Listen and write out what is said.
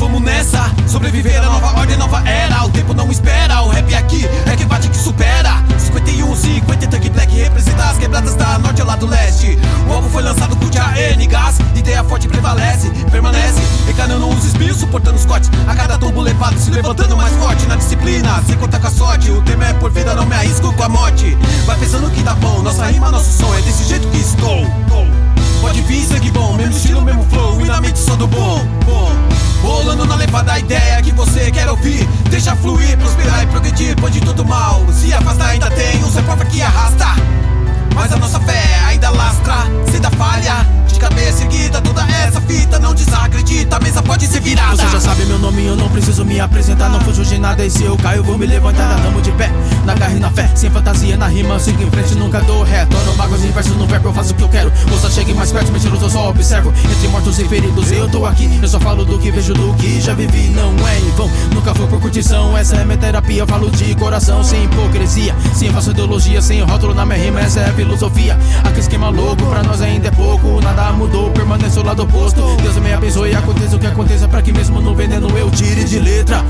vamos nessa. Sobreviver à nova ordem, nova era. O tempo não espera, o rap é aqui é que bate que supera. 51, 50, Tank Black representa as quebradas da norte ao lado leste. O álbum foi lançado com a N Gás, ideia forte prevalece, permanece. Recanando os espinhos, suportando os cortes. A cada tombo levado, se levantando mais forte na disciplina. Sem contar com a sorte, o tema é por vida, não me arrisco com a morte. Vai pensando que dá bom, nossa rima, nosso som é desse jeito que isso Rolando na levada a ideia que você quer ouvir. Deixa fluir, prosperar e progredir, pode tudo mal. Se afasta, ainda tem um, prova que arrasta. Mas a nossa fé ainda lastra, sem da falha. De cabeça erguida, toda essa fita não desacredita, a mesa pode ser virada. Você já sabe meu nome, eu não preciso me apresentar. Não fujo de nada, e se eu caio, vou me levantar. Tamo de pé, na garra e na fé. Sem fantasia na rima, sigo em frente, nunca dou ré. Torno magos em versos no verbo, eu faço o que eu quero. Moça, chegue mais perto, mentiroso, eu só observo. Entre mortos e feridos, eu tô aqui. Eu só falo do que vejo, do que já vivi. Não é em vão, nunca foi por curtição. Essa é minha terapia, eu falo de coração, sem hipocrisia. Sem falsa ideologia, sem rótulo na minha rima, essa é a filosofia. Aquele esquema louco, pra nós ainda é pouco. Nada mudou, permanece ao lado oposto. Deus me abençoe aconteça o que aconteça, pra que mesmo no veneno eu tire de letra.